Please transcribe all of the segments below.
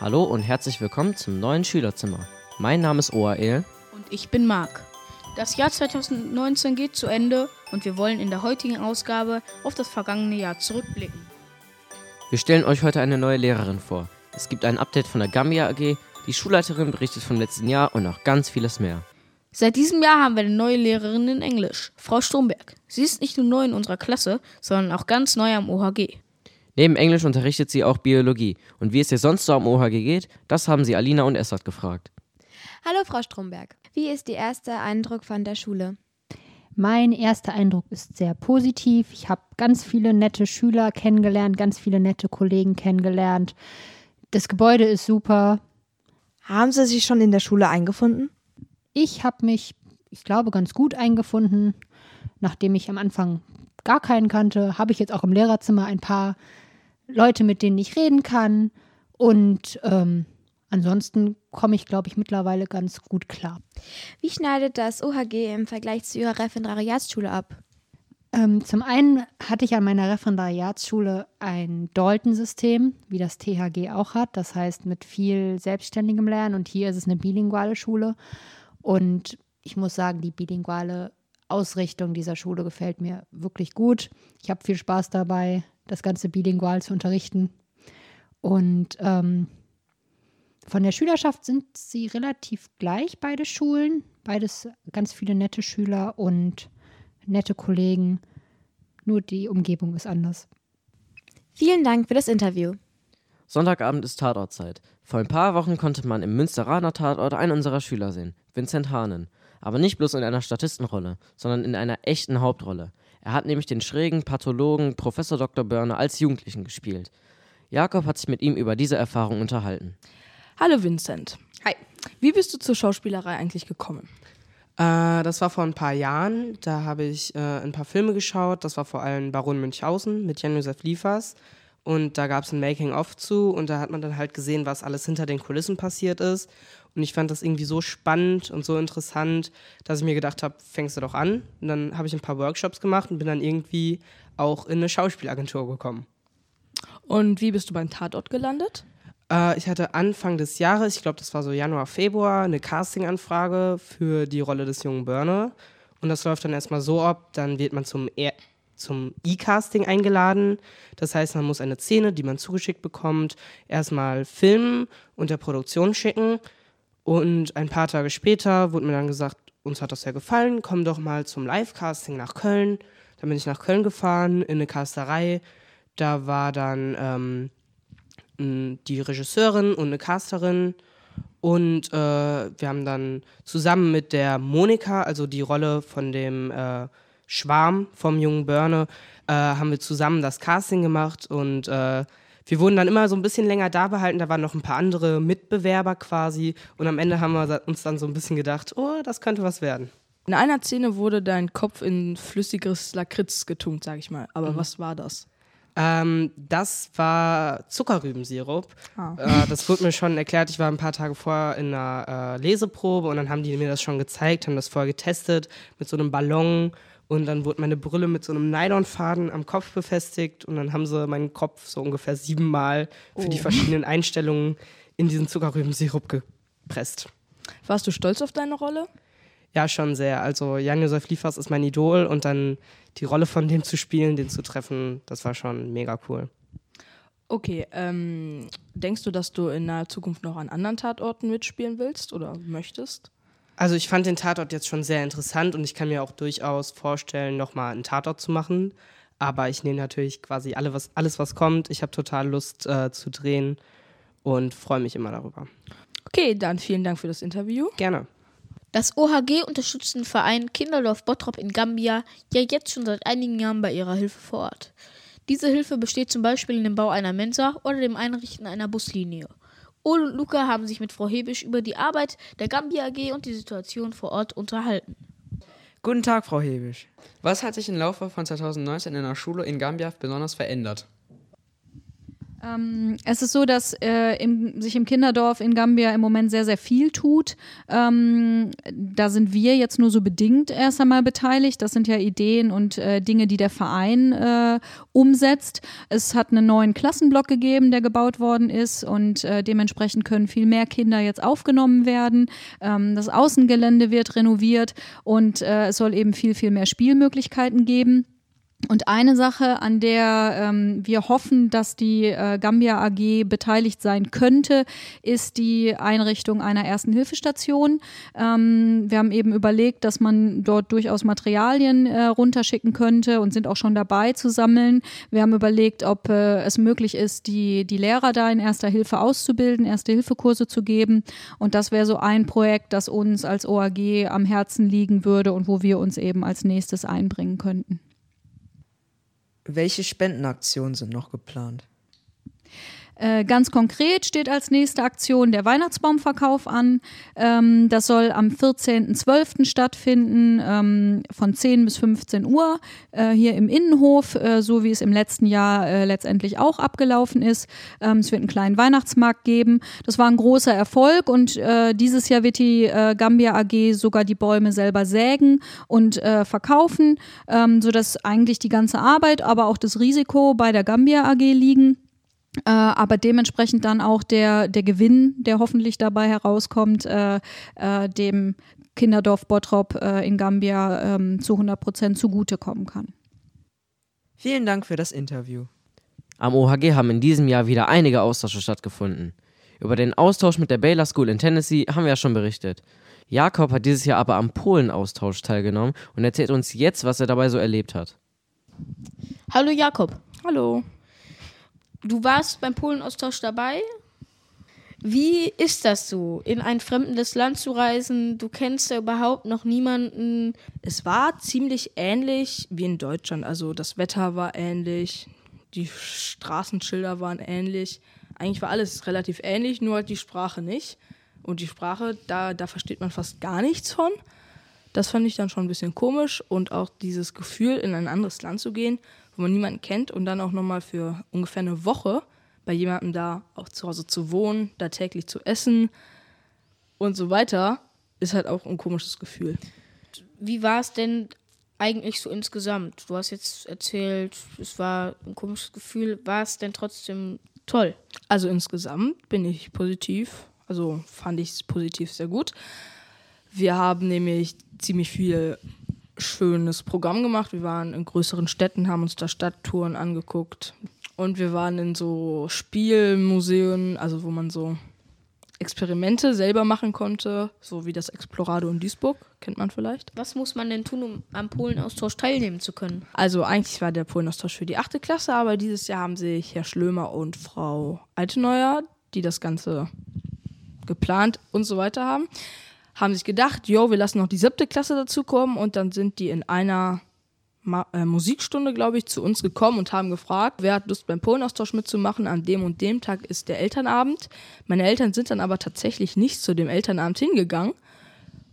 Hallo und herzlich willkommen zum neuen Schülerzimmer. Mein Name ist Oael. Und ich bin Marc. Das Jahr 2019 geht zu Ende und wir wollen in der heutigen Ausgabe auf das vergangene Jahr zurückblicken. Wir stellen euch heute eine neue Lehrerin vor. Es gibt ein Update von der Gambia AG, die Schulleiterin berichtet vom letzten Jahr und noch ganz vieles mehr. Seit diesem Jahr haben wir eine neue Lehrerin in Englisch, Frau Stromberg. Sie ist nicht nur neu in unserer Klasse, sondern auch ganz neu am OHG. Neben Englisch unterrichtet sie auch Biologie. Und wie es ihr sonst so am OHG geht, das haben sie Alina und Essert gefragt. Hallo Frau Stromberg. Wie ist Ihr erster Eindruck von der Schule? Mein erster Eindruck ist sehr positiv. Ich habe ganz viele nette Schüler kennengelernt, ganz viele nette Kollegen kennengelernt. Das Gebäude ist super. Haben Sie sich schon in der Schule eingefunden? Ich habe mich, ich glaube, ganz gut eingefunden. Nachdem ich am Anfang gar keinen kannte, habe ich jetzt auch im Lehrerzimmer ein paar Leute, mit denen ich reden kann. Und ähm, ansonsten komme ich, glaube ich, mittlerweile ganz gut klar. Wie schneidet das OHG im Vergleich zu Ihrer Referendariatsschule ab? Ähm, zum einen hatte ich an meiner Referendariatsschule ein Dalton-System, wie das THG auch hat. Das heißt, mit viel selbstständigem Lernen. Und hier ist es eine bilinguale Schule. Und ich muss sagen, die bilinguale Ausrichtung dieser Schule gefällt mir wirklich gut. Ich habe viel Spaß dabei, das Ganze bilingual zu unterrichten. Und ähm, von der Schülerschaft sind sie relativ gleich, beide Schulen. Beides ganz viele nette Schüler und nette Kollegen. Nur die Umgebung ist anders. Vielen Dank für das Interview. Sonntagabend ist Tatortzeit. Vor ein paar Wochen konnte man im Münsteraner Tatort einen unserer Schüler sehen, Vincent Hahnen. Aber nicht bloß in einer Statistenrolle, sondern in einer echten Hauptrolle. Er hat nämlich den schrägen Pathologen Professor Dr. Börner als Jugendlichen gespielt. Jakob hat sich mit ihm über diese Erfahrung unterhalten. Hallo Vincent. Hi. Wie bist du zur Schauspielerei eigentlich gekommen? Äh, das war vor ein paar Jahren. Da habe ich äh, ein paar Filme geschaut. Das war vor allem Baron Münchhausen mit Jan-Josef Liefers. Und da gab es ein Making-of zu und da hat man dann halt gesehen, was alles hinter den Kulissen passiert ist. Und ich fand das irgendwie so spannend und so interessant, dass ich mir gedacht habe, fängst du doch an. Und dann habe ich ein paar Workshops gemacht und bin dann irgendwie auch in eine Schauspielagentur gekommen. Und wie bist du beim Tatort gelandet? Äh, ich hatte Anfang des Jahres, ich glaube, das war so Januar, Februar, eine Casting-Anfrage für die Rolle des jungen Burner. Und das läuft dann erstmal so ab, dann wird man zum er zum E-Casting eingeladen. Das heißt, man muss eine Szene, die man zugeschickt bekommt, erstmal filmen und der Produktion schicken. Und ein paar Tage später wurde mir dann gesagt, uns hat das ja gefallen, komm doch mal zum Live-Casting nach Köln. Dann bin ich nach Köln gefahren, in eine Casterei. Da war dann ähm, die Regisseurin und eine Casterin. Und äh, wir haben dann zusammen mit der Monika, also die Rolle von dem äh, Schwarm vom jungen Börne, äh, haben wir zusammen das Casting gemacht und äh, wir wurden dann immer so ein bisschen länger da behalten. Da waren noch ein paar andere Mitbewerber quasi und am Ende haben wir uns dann so ein bisschen gedacht, oh, das könnte was werden. In einer Szene wurde dein Kopf in flüssiges Lakritz getunkt, sag ich mal. Aber mhm. was war das? Ähm, das war Zuckerrübensirup. Ah. Äh, das wurde mir schon erklärt. Ich war ein paar Tage vorher in einer äh, Leseprobe und dann haben die mir das schon gezeigt, haben das vorher getestet mit so einem Ballon und dann wurde meine Brille mit so einem Nylonfaden am Kopf befestigt und dann haben sie meinen Kopf so ungefähr siebenmal für oh. die verschiedenen Einstellungen in diesen Zuckerrübensirup gepresst. Warst du stolz auf deine Rolle? Ja, schon sehr. Also Jan-Josef Liefers ist mein Idol und dann die Rolle von dem zu spielen, den zu treffen, das war schon mega cool. Okay, ähm, denkst du, dass du in naher Zukunft noch an anderen Tatorten mitspielen willst oder möchtest? Also ich fand den Tatort jetzt schon sehr interessant und ich kann mir auch durchaus vorstellen, nochmal einen Tatort zu machen. Aber ich nehme natürlich quasi alle, was, alles, was kommt. Ich habe total Lust äh, zu drehen und freue mich immer darüber. Okay, dann vielen Dank für das Interview. Gerne. Das OHG unterstützt den Verein Kinderdorf Bottrop in Gambia ja jetzt schon seit einigen Jahren bei ihrer Hilfe vor Ort. Diese Hilfe besteht zum Beispiel in dem Bau einer Mensa oder dem Einrichten einer Buslinie. Ole und Luca haben sich mit Frau Hebisch über die Arbeit der Gambia AG und die Situation vor Ort unterhalten. Guten Tag, Frau Hebisch. Was hat sich im Laufe von 2019 in der Schule in Gambia besonders verändert? Ähm, es ist so, dass äh, im, sich im Kinderdorf in Gambia im Moment sehr, sehr viel tut. Ähm, da sind wir jetzt nur so bedingt erst einmal beteiligt. Das sind ja Ideen und äh, Dinge, die der Verein äh, umsetzt. Es hat einen neuen Klassenblock gegeben, der gebaut worden ist und äh, dementsprechend können viel mehr Kinder jetzt aufgenommen werden. Ähm, das Außengelände wird renoviert und äh, es soll eben viel, viel mehr Spielmöglichkeiten geben. Und eine Sache, an der ähm, wir hoffen, dass die äh, Gambia AG beteiligt sein könnte, ist die Einrichtung einer ersten Hilfestation. Ähm, wir haben eben überlegt, dass man dort durchaus Materialien äh, runterschicken könnte und sind auch schon dabei zu sammeln. Wir haben überlegt, ob äh, es möglich ist, die, die Lehrer da in erster Hilfe auszubilden, erste Hilfekurse zu geben. Und das wäre so ein Projekt, das uns als OAG am Herzen liegen würde und wo wir uns eben als nächstes einbringen könnten. Welche Spendenaktionen sind noch geplant? Äh, ganz konkret steht als nächste Aktion der Weihnachtsbaumverkauf an. Ähm, das soll am 14.12. stattfinden, ähm, von 10 bis 15 Uhr, äh, hier im Innenhof, äh, so wie es im letzten Jahr äh, letztendlich auch abgelaufen ist. Ähm, es wird einen kleinen Weihnachtsmarkt geben. Das war ein großer Erfolg und äh, dieses Jahr wird die Gambia AG sogar die Bäume selber sägen und verkaufen, ähm, sodass eigentlich die ganze Arbeit, aber auch das Risiko bei der Gambia AG liegen. Äh, aber dementsprechend dann auch der, der Gewinn, der hoffentlich dabei herauskommt, äh, äh, dem Kinderdorf Bottrop äh, in Gambia ähm, zu 100 Prozent zugutekommen kann. Vielen Dank für das Interview. Am OHG haben in diesem Jahr wieder einige Austausche stattgefunden. Über den Austausch mit der Baylor School in Tennessee haben wir ja schon berichtet. Jakob hat dieses Jahr aber am Polen-Austausch teilgenommen und erzählt uns jetzt, was er dabei so erlebt hat. Hallo Jakob. Hallo. Du warst beim Polenaustausch dabei. Wie ist das so, in ein fremdes Land zu reisen? Du kennst ja überhaupt noch niemanden. Es war ziemlich ähnlich wie in Deutschland. Also das Wetter war ähnlich, die Straßenschilder waren ähnlich. Eigentlich war alles relativ ähnlich, nur halt die Sprache nicht. Und die Sprache, da, da versteht man fast gar nichts von. Das fand ich dann schon ein bisschen komisch und auch dieses Gefühl, in ein anderes Land zu gehen wo man niemanden kennt und dann auch nochmal für ungefähr eine Woche bei jemandem da auch zu Hause zu wohnen, da täglich zu essen und so weiter, ist halt auch ein komisches Gefühl. Wie war es denn eigentlich so insgesamt? Du hast jetzt erzählt, es war ein komisches Gefühl. War es denn trotzdem toll? Also insgesamt bin ich positiv, also fand ich es positiv sehr gut. Wir haben nämlich ziemlich viel schönes Programm gemacht. Wir waren in größeren Städten, haben uns da Stadttouren angeguckt. Und wir waren in so Spielmuseen, also wo man so Experimente selber machen konnte, so wie das Explorado in Duisburg, kennt man vielleicht. Was muss man denn tun, um am Polenaustausch teilnehmen zu können? Also eigentlich war der Polenaustausch für die achte Klasse, aber dieses Jahr haben sich Herr Schlömer und Frau Alteneuer, die das Ganze geplant und so weiter haben, haben sich gedacht, jo, wir lassen noch die siebte Klasse dazukommen und dann sind die in einer Ma äh, Musikstunde, glaube ich, zu uns gekommen und haben gefragt, wer hat Lust beim Polenaustausch mitzumachen. An dem und dem Tag ist der Elternabend. Meine Eltern sind dann aber tatsächlich nicht zu dem Elternabend hingegangen.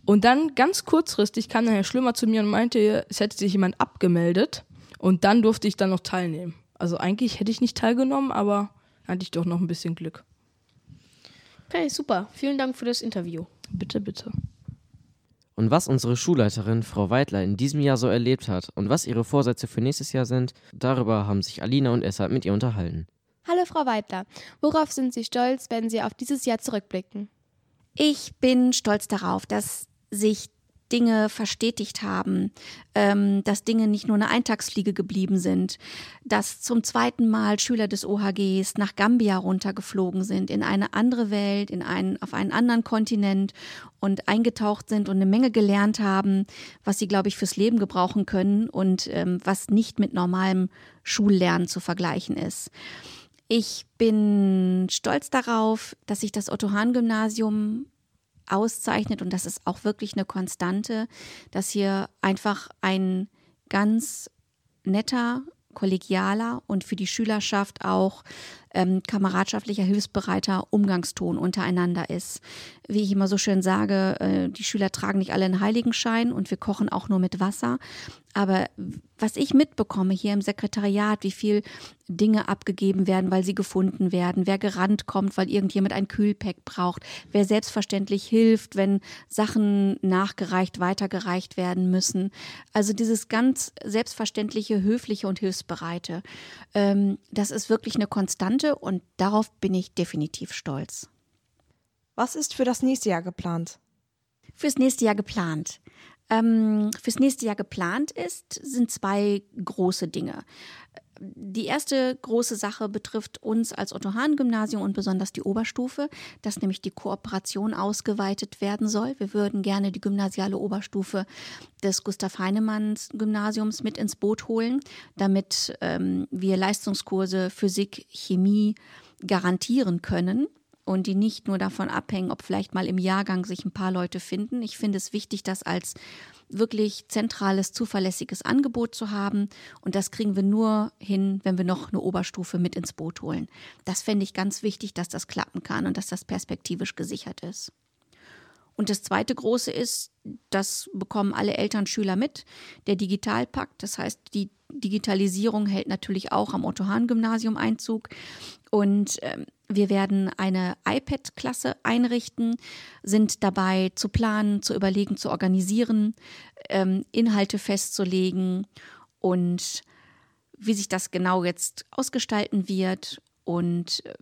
Und dann ganz kurzfristig kam dann Herr Schlümmer zu mir und meinte, es hätte sich jemand abgemeldet. Und dann durfte ich dann noch teilnehmen. Also eigentlich hätte ich nicht teilgenommen, aber hatte ich doch noch ein bisschen Glück. Okay, super. Vielen Dank für das Interview. Bitte, bitte. Und was unsere Schulleiterin, Frau Weidler, in diesem Jahr so erlebt hat und was ihre Vorsätze für nächstes Jahr sind, darüber haben sich Alina und Essa mit ihr unterhalten. Hallo Frau Weidler, worauf sind Sie stolz, wenn Sie auf dieses Jahr zurückblicken? Ich bin stolz darauf, dass sich Dinge verstetigt haben, ähm, dass Dinge nicht nur eine Eintagsfliege geblieben sind, dass zum zweiten Mal Schüler des OHGs nach Gambia runtergeflogen sind, in eine andere Welt, in einen, auf einen anderen Kontinent und eingetaucht sind und eine Menge gelernt haben, was sie, glaube ich, fürs Leben gebrauchen können und ähm, was nicht mit normalem Schullernen zu vergleichen ist. Ich bin stolz darauf, dass sich das Otto-Hahn-Gymnasium auszeichnet. Und das ist auch wirklich eine Konstante, dass hier einfach ein ganz netter, kollegialer und für die Schülerschaft auch ähm, kameradschaftlicher, hilfsbereiter Umgangston untereinander ist. Wie ich immer so schön sage, äh, die Schüler tragen nicht alle einen Heiligenschein und wir kochen auch nur mit Wasser. Aber was ich mitbekomme hier im Sekretariat, wie viel Dinge abgegeben werden, weil sie gefunden werden, wer gerannt kommt, weil irgendjemand ein Kühlpack braucht, wer selbstverständlich hilft, wenn Sachen nachgereicht, weitergereicht werden müssen. Also dieses ganz selbstverständliche, höfliche und hilfsbereite, ähm, das ist wirklich eine Konstante und darauf bin ich definitiv stolz. Was ist für das nächste Jahr geplant? Fürs nächste Jahr geplant. Ähm, fürs nächste Jahr geplant ist, sind zwei große Dinge. Die erste große Sache betrifft uns als Otto-Hahn-Gymnasium und besonders die Oberstufe, dass nämlich die Kooperation ausgeweitet werden soll. Wir würden gerne die gymnasiale Oberstufe des Gustav Heinemanns Gymnasiums mit ins Boot holen, damit ähm, wir Leistungskurse Physik, Chemie garantieren können und die nicht nur davon abhängen, ob vielleicht mal im Jahrgang sich ein paar Leute finden. Ich finde es wichtig, das als wirklich zentrales, zuverlässiges Angebot zu haben. Und das kriegen wir nur hin, wenn wir noch eine Oberstufe mit ins Boot holen. Das fände ich ganz wichtig, dass das klappen kann und dass das perspektivisch gesichert ist. Und das zweite große ist, das bekommen alle Eltern, Schüler mit, der Digitalpakt. Das heißt, die Digitalisierung hält natürlich auch am Otto-Hahn-Gymnasium Einzug. Und ähm, wir werden eine iPad-Klasse einrichten, sind dabei zu planen, zu überlegen, zu organisieren, ähm, Inhalte festzulegen und wie sich das genau jetzt ausgestalten wird und äh,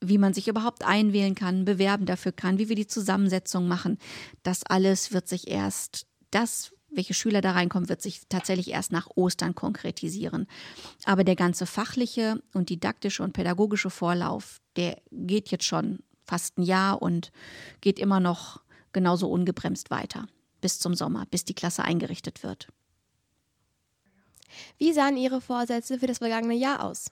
wie man sich überhaupt einwählen kann, bewerben dafür kann, wie wir die Zusammensetzung machen. Das alles wird sich erst, das, welche Schüler da reinkommen, wird sich tatsächlich erst nach Ostern konkretisieren. Aber der ganze fachliche und didaktische und pädagogische Vorlauf, der geht jetzt schon fast ein Jahr und geht immer noch genauso ungebremst weiter bis zum Sommer, bis die Klasse eingerichtet wird. Wie sahen Ihre Vorsätze für das vergangene Jahr aus?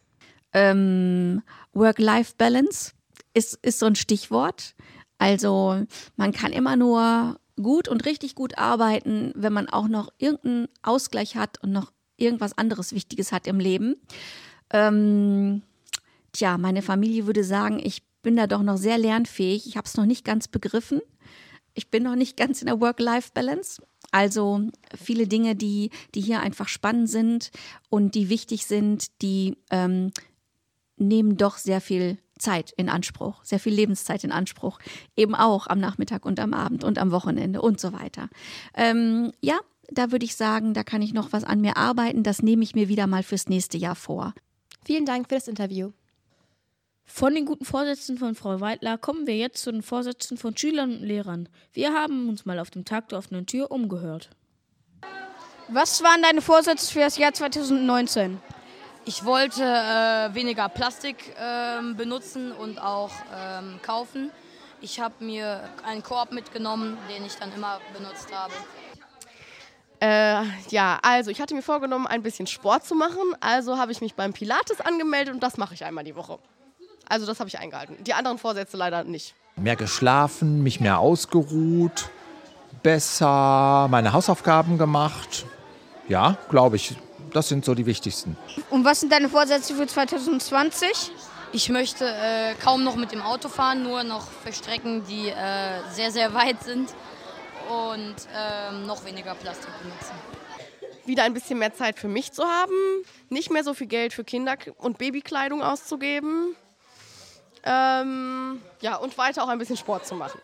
Ähm, Work-Life-Balance ist, ist so ein Stichwort. Also man kann immer nur gut und richtig gut arbeiten, wenn man auch noch irgendeinen Ausgleich hat und noch irgendwas anderes Wichtiges hat im Leben. Ähm, tja, meine Familie würde sagen, ich bin da doch noch sehr lernfähig. Ich habe es noch nicht ganz begriffen. Ich bin noch nicht ganz in der Work-Life-Balance. Also viele Dinge, die, die hier einfach spannend sind und die wichtig sind, die ähm, nehmen doch sehr viel Zeit in Anspruch, sehr viel Lebenszeit in Anspruch, eben auch am Nachmittag und am Abend und am Wochenende und so weiter. Ähm, ja, da würde ich sagen, da kann ich noch was an mir arbeiten. Das nehme ich mir wieder mal fürs nächste Jahr vor. Vielen Dank für das Interview. Von den guten Vorsätzen von Frau Weidler kommen wir jetzt zu den Vorsätzen von Schülern und Lehrern. Wir haben uns mal auf dem Tag der offenen Tür umgehört. Was waren deine Vorsätze für das Jahr 2019? Ich wollte äh, weniger Plastik äh, benutzen und auch ähm, kaufen. Ich habe mir einen Korb mitgenommen, den ich dann immer benutzt habe. Äh, ja, also ich hatte mir vorgenommen, ein bisschen Sport zu machen. Also habe ich mich beim Pilates angemeldet und das mache ich einmal die Woche. Also das habe ich eingehalten. Die anderen Vorsätze leider nicht. Mehr geschlafen, mich mehr ausgeruht, besser meine Hausaufgaben gemacht. Ja, glaube ich, das sind so die wichtigsten. Und was sind deine Vorsätze für 2020? Ich möchte äh, kaum noch mit dem Auto fahren, nur noch für Strecken, die äh, sehr, sehr weit sind und äh, noch weniger Plastik benutzen. Wieder ein bisschen mehr Zeit für mich zu haben, nicht mehr so viel Geld für Kinder- und Babykleidung auszugeben. Ähm, ja, und weiter auch ein bisschen Sport zu machen.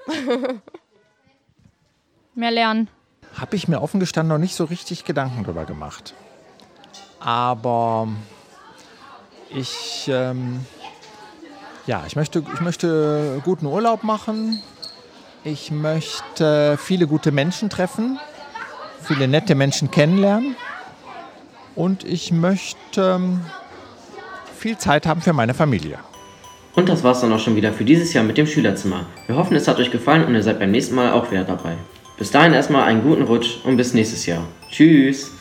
mehr lernen. Habe ich mir offen gestanden noch nicht so richtig Gedanken drüber gemacht. Aber ich, ähm, ja, ich möchte, ich möchte guten Urlaub machen. Ich möchte viele gute Menschen treffen, viele nette Menschen kennenlernen. Und ich möchte ähm, viel Zeit haben für meine Familie. Und das war's dann auch schon wieder für dieses Jahr mit dem Schülerzimmer. Wir hoffen, es hat euch gefallen und ihr seid beim nächsten Mal auch wieder dabei. Bis dahin erstmal einen guten Rutsch und bis nächstes Jahr. Tschüss!